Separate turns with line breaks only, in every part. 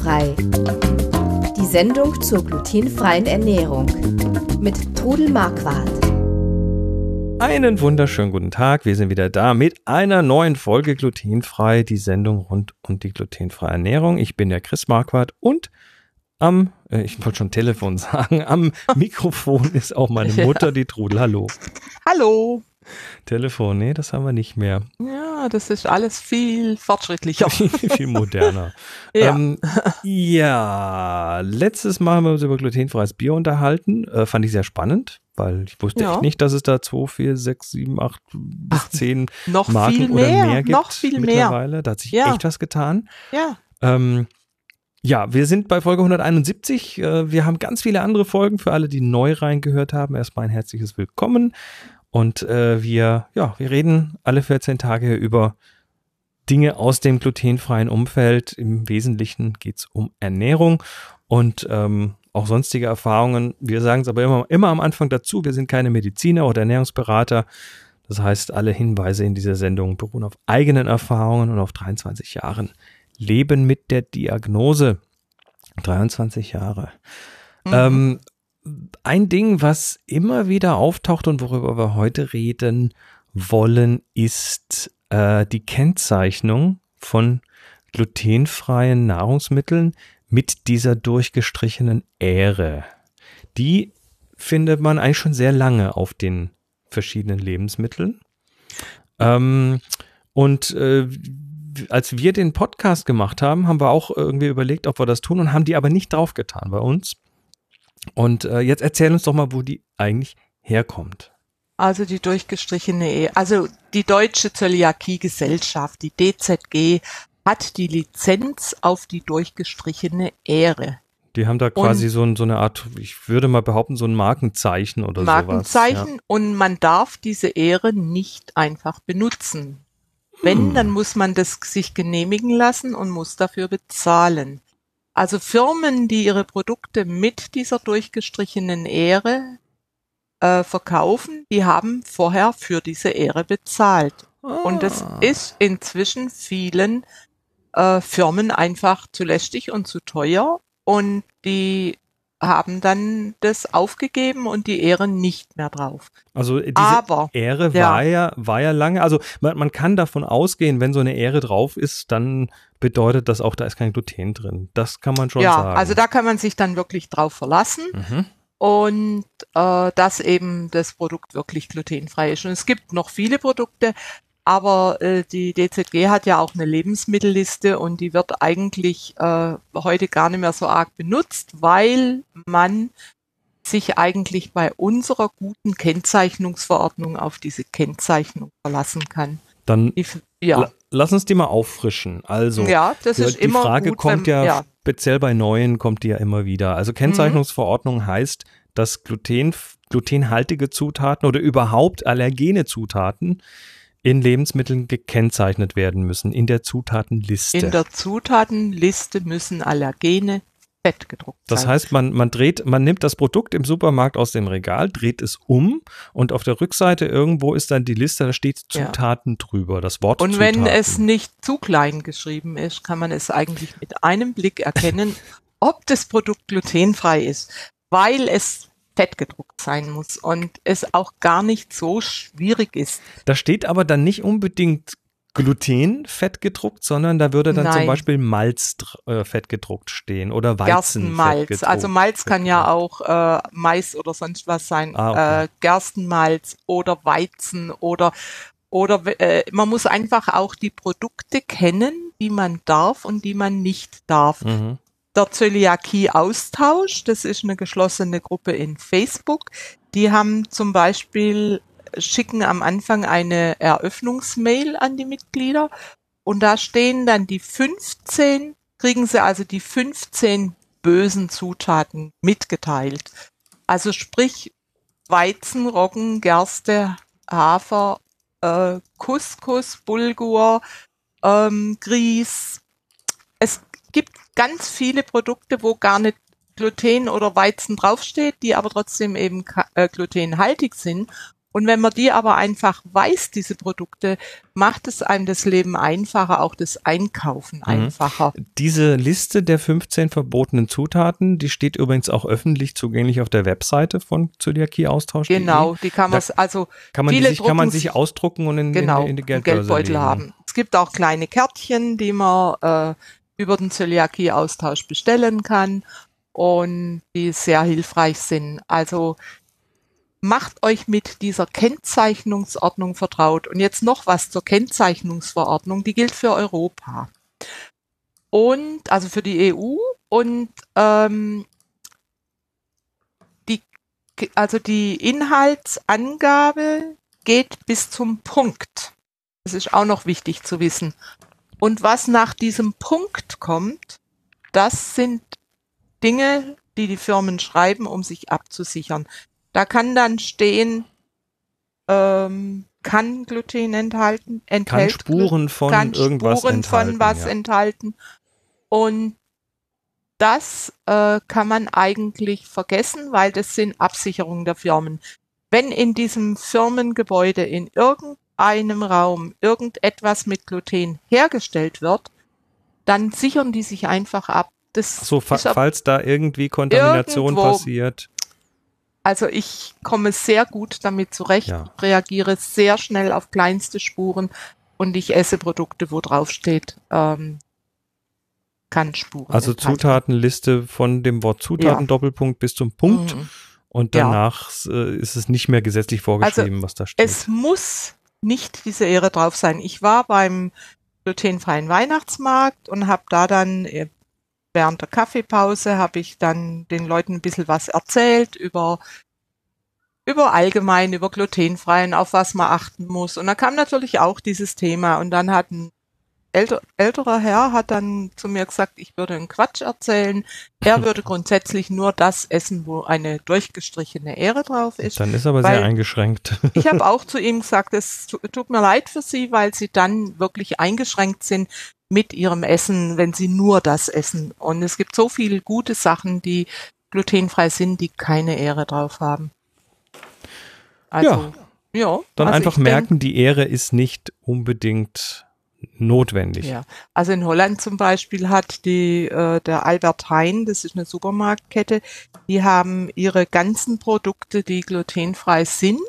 Glutenfrei. Die Sendung zur glutenfreien Ernährung mit Trudel Marquardt.
Einen wunderschönen guten Tag. Wir sind wieder da mit einer neuen Folge Glutenfrei, die Sendung rund um die glutenfreie Ernährung. Ich bin der Chris Marquardt und am, äh, ich wollte schon Telefon sagen, am Mikrofon ist auch meine Mutter, die Trudel. Hallo.
Hallo.
Telefon, nee, das haben wir nicht mehr.
Ja, das ist alles viel fortschrittlicher.
viel moderner.
Ja.
Ähm, ja, letztes Mal haben wir uns über glutenfreies Bier unterhalten. Äh, fand ich sehr spannend, weil ich wusste
Ja.
echt nicht, dass es da 2, 4, 6, 7, 8 bis 10
noch
Marken
viel
oder
mehr,
mehr gibt
noch viel mehr.
mittlerweile. Da hat sich
Ja.
echt was getan.
Ja,
Ähm, ja, wir sind bei Folge 171. Äh, wir haben ganz viele andere Folgen für alle, die neu reingehört haben. Erstmal ein herzliches Willkommen. Und äh, wir, ja, wir reden alle 14 Tage über Dinge aus dem glutenfreien Umfeld. Im Wesentlichen geht's um Ernährung und ähm, auch sonstige Erfahrungen. Wir sagen es aber immer, immer am Anfang dazu, wir sind keine Mediziner oder Ernährungsberater. Das heißt, alle Hinweise in dieser Sendung beruhen auf eigenen Erfahrungen und auf 23 Jahren Leben mit der Diagnose. 23 Jahre.
Mhm.
Ähm, ein Ding, was immer wieder auftaucht und worüber wir heute reden wollen, ist äh, die Kennzeichnung von glutenfreien Nahrungsmitteln mit dieser durchgestrichenen Ähre. Die findet man eigentlich schon sehr lange auf den verschiedenen Lebensmitteln. Ähm, und äh, als wir den Podcast gemacht haben, haben wir auch irgendwie überlegt, ob wir das tun und haben die aber nicht draufgetan bei uns. Und äh, jetzt erzähl uns doch mal, wo die eigentlich herkommt.
also die durchgestrichene Ehe. Also die Deutsche Zöliakie-Gesellschaft, die DZG, hat die Lizenz auf die durchgestrichene Ähre.
Die haben da quasi so, ein, so eine Art, ich würde mal behaupten, so ein Markenzeichen oder sowas.
Markenzeichen und man darf diese Ehre nicht einfach benutzen. Wenn,
Hm.
dann muss man das sich genehmigen lassen und muss dafür bezahlen. Also Firmen, die ihre Produkte mit dieser durchgestrichenen Ehre äh, verkaufen, die haben vorher für diese Ehre bezahlt.
Ja.
Und es
Ah.
ist inzwischen vielen äh, Firmen einfach zu lästig und zu teuer und die haben dann das aufgegeben und die Ehre nicht mehr drauf.
Also diese
Aber
Ehre
ja.
war ja, war ja lange, also man, man kann davon ausgehen, wenn so eine Ehre drauf ist, dann bedeutet das auch, da ist kein Gluten drin. Das kann man schon
ja,
sagen.
also da kann man sich dann wirklich drauf verlassen
Mhm.
und äh, dass eben das Produkt wirklich glutenfrei ist. Und es gibt noch viele Produkte, aber äh, die DZG hat ja auch eine Lebensmittelliste und die wird eigentlich äh, heute gar nicht mehr so arg benutzt, weil man sich eigentlich bei unserer guten Kennzeichnungsverordnung auf diese Kennzeichnung verlassen kann.
Dann
Die, ja,
la- lass uns die mal auffrischen. Also,
ja, das
die,
ist
die
immer
Frage
gut,
kommt
wenn,
ja,
ja,
speziell bei neuen kommt die ja immer wieder. Also Kennzeichnungsverordnung heißt, dass Gluten, glutenhaltige Zutaten oder überhaupt allergene Zutaten in Lebensmitteln gekennzeichnet werden müssen, in der Zutatenliste.
In der Zutatenliste müssen Allergene fett gedruckt
Das
sein.
heißt, man, man dreht, man nimmt das Produkt im Supermarkt aus dem Regal, dreht es um und auf der Rückseite irgendwo ist dann die Liste, da steht
Ja.
Zutaten drüber, das Wort
und
Zutaten.
wenn es nicht zu klein geschrieben ist, kann man es eigentlich mit einem Blick erkennen, ob das Produkt glutenfrei ist, weil es fett gedruckt sein muss und es auch gar nicht so schwierig ist.
Da steht aber dann nicht unbedingt Gluten fett gedruckt, sondern da würde dann zum
Nein.
Beispiel Malz äh, fett gedruckt stehen oder Weizen
Gerstenmalz. Also Malz kann ja auch äh, Mais oder sonst was sein.
Ah, okay.
äh, Gerstenmalz oder Weizen oder oder äh, man muss einfach auch die Produkte kennen, die man darf und die man nicht darf.
Mhm.
Der Zöliakie-Austausch, das ist eine geschlossene Gruppe in Facebook. Die haben zum Beispiel, schicken am Anfang eine Eröffnungsmail an die Mitglieder und da stehen dann die 15, kriegen sie also die 15 bösen Zutaten mitgeteilt. Also sprich Weizen, Roggen, Gerste, Hafer, äh, Couscous, Bulgur, ähm, Grieß. Es gibt ganz viele Produkte, wo gar nicht Gluten oder Weizen draufsteht, die aber trotzdem eben äh, glutenhaltig sind. Und wenn man die aber einfach weiß, diese Produkte, macht es einem das Leben einfacher, auch das Einkaufen mhm. einfacher.
Diese Liste der 15 verbotenen Zutaten, die steht übrigens auch öffentlich zugänglich auf der Webseite von Zöliakie-Austausch.
Genau, die kann man, also
kann man, sich, kann man sich ausdrucken und in,
genau,
in, in die
Geldbeutel legen. haben. Es gibt auch kleine Kärtchen, die man äh, über den Zöliakie-Austausch bestellen kann und die sehr hilfreich sind. Also macht euch mit dieser Kennzeichnungsordnung vertraut. Und jetzt noch was zur Kennzeichnungsverordnung, die gilt für Europa. Und also für die EU und ähm, die, also die Inhaltsangabe geht bis zum Punkt. Das ist auch noch wichtig zu wissen. Und was nach diesem Punkt kommt, das sind Dinge, die die Firmen schreiben, um sich abzusichern. Da kann dann stehen, ähm, kann Gluten enthalten, enthält
kann Spuren von
kann
irgendwas
Spuren
enthalten,
von was
ja.
enthalten. Und das äh, kann man eigentlich vergessen, weil das sind Absicherungen der Firmen. Wenn in diesem Firmengebäude in irgendeinem Raum irgendetwas mit Gluten hergestellt wird, dann sichern die sich einfach ab. Das
so, fa falls da irgendwie Kontamination
irgendwo,
passiert.
Also ich komme sehr gut damit zurecht,
Ja.
reagiere sehr schnell auf kleinste Spuren und ich esse Produkte, wo drauf steht, ähm, kann Spuren.
Also. Zutatenliste von dem Wort Zutaten
Ja.
Doppelpunkt bis zum Punkt
Mhm.
und
Ja.
danach äh, ist es nicht mehr gesetzlich vorgeschrieben, was da steht.
Es muss nicht diese Ehre drauf sein. Ich war beim glutenfreien Weihnachtsmarkt und habe da dann äh, während der Kaffeepause habe ich dann den Leuten ein bisschen was erzählt über über allgemein, über glutenfreien, auf was man achten muss. Und da kam natürlich auch dieses Thema. Und dann hat ein älter, älterer Herr hat dann zu mir gesagt, ich würde einen Quatsch erzählen. Er würde grundsätzlich nur das essen, wo eine durchgestrichene Ähre drauf ist.
Dann ist aber sehr eingeschränkt.
Ich habe auch zu ihm gesagt, es tu- tut mir leid für Sie, weil Sie dann wirklich eingeschränkt sind mit Ihrem Essen, wenn Sie nur das essen. Und es gibt so viele gute Sachen, die glutenfrei sind, die keine Ähre drauf haben. Also, ja.
Dann
also
einfach
ich denk-
merken, die Ehre ist nicht unbedingt notwendig.
Ja, also in Holland zum Beispiel hat die äh, der Albert Heijn, das ist eine Supermarktkette, die haben ihre ganzen Produkte, die glutenfrei sind,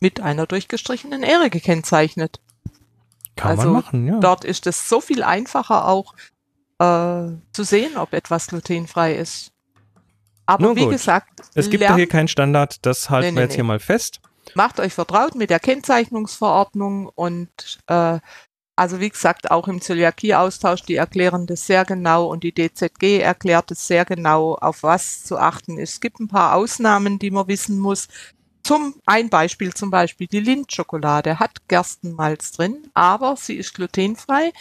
mit einer durchgestrichenen Ähre gekennzeichnet.
Kann
Also
man machen, ja.
Dort ist es so viel einfacher auch äh, zu sehen, ob etwas glutenfrei ist. Aber
Nun
wie
gut.
gesagt,
Es gibt ja hier keinen Standard, das halten
Nee,
wir jetzt
nee.
hier mal fest.
macht euch vertraut mit der Kennzeichnungsverordnung und äh, also wie gesagt, auch im Zöliakie-Austausch, die erklären das sehr genau und die DZG erklärt es sehr genau, auf was zu achten ist. Es gibt ein paar Ausnahmen, die man wissen muss. Zum ein Beispiel zum Beispiel die Lindt-Schokolade hat Gerstenmalz drin, aber sie ist glutenfrei,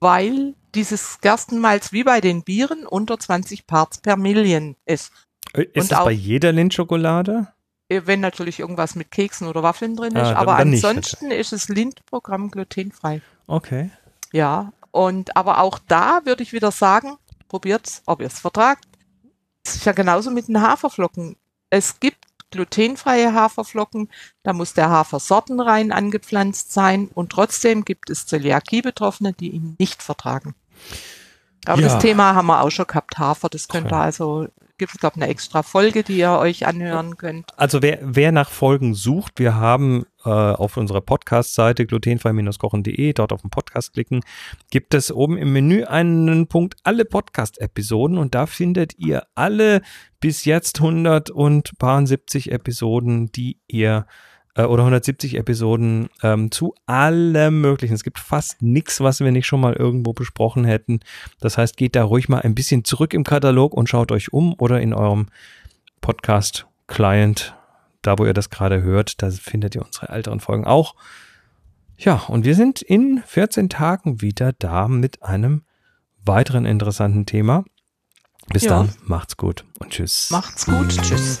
weil dieses Gerstenmalz wie bei den Bieren unter 20 Parts per Million ist.
Äh, Ist es
auch-
bei jeder Lindschokolade?
Äh, wenn natürlich irgendwas mit Keksen oder Waffeln drin
Ah,
ist.
dann-
aber
dann nicht,
ansonsten ist das Lind-Programm glutenfrei.
Okay.
Ja, und aber auch da würde ich wieder sagen, probiert's, ob ihr es vertragt. Es ist ja genauso mit den Haferflocken. Es gibt glutenfreie Haferflocken, da muss der Hafer sortenrein angepflanzt sein und trotzdem gibt es Zöliakie-Betroffene, die ihn nicht vertragen. Aber
Ja.
das Thema haben wir auch schon gehabt, Hafer, das könnt ihr
Okay.
also, gibt es glaube eine extra Folge, die ihr euch anhören könnt.
Also wer, wer nach Folgen sucht, wir haben äh, auf unserer Podcast-Seite glutenfrei-kochen.de, dort auf den Podcast klicken, gibt es oben im Menü einen Punkt alle Podcast-Episoden und da findet ihr alle bis jetzt 170 Episoden, die ihr äh, oder 170 Episoden ähm, zu allem möglichen. Es gibt fast nichts, was wir nicht schon mal irgendwo besprochen hätten. Das heißt, geht da ruhig mal ein bisschen zurück im Katalog und schaut euch um oder in eurem Podcast-Client, da wo ihr das gerade hört, da findet ihr unsere älteren Folgen auch. Ja, und wir sind in 14 Tagen wieder da mit einem weiteren interessanten Thema. Bis
Ja.
dann, macht's gut und tschüss.
Macht's gut, tschüss.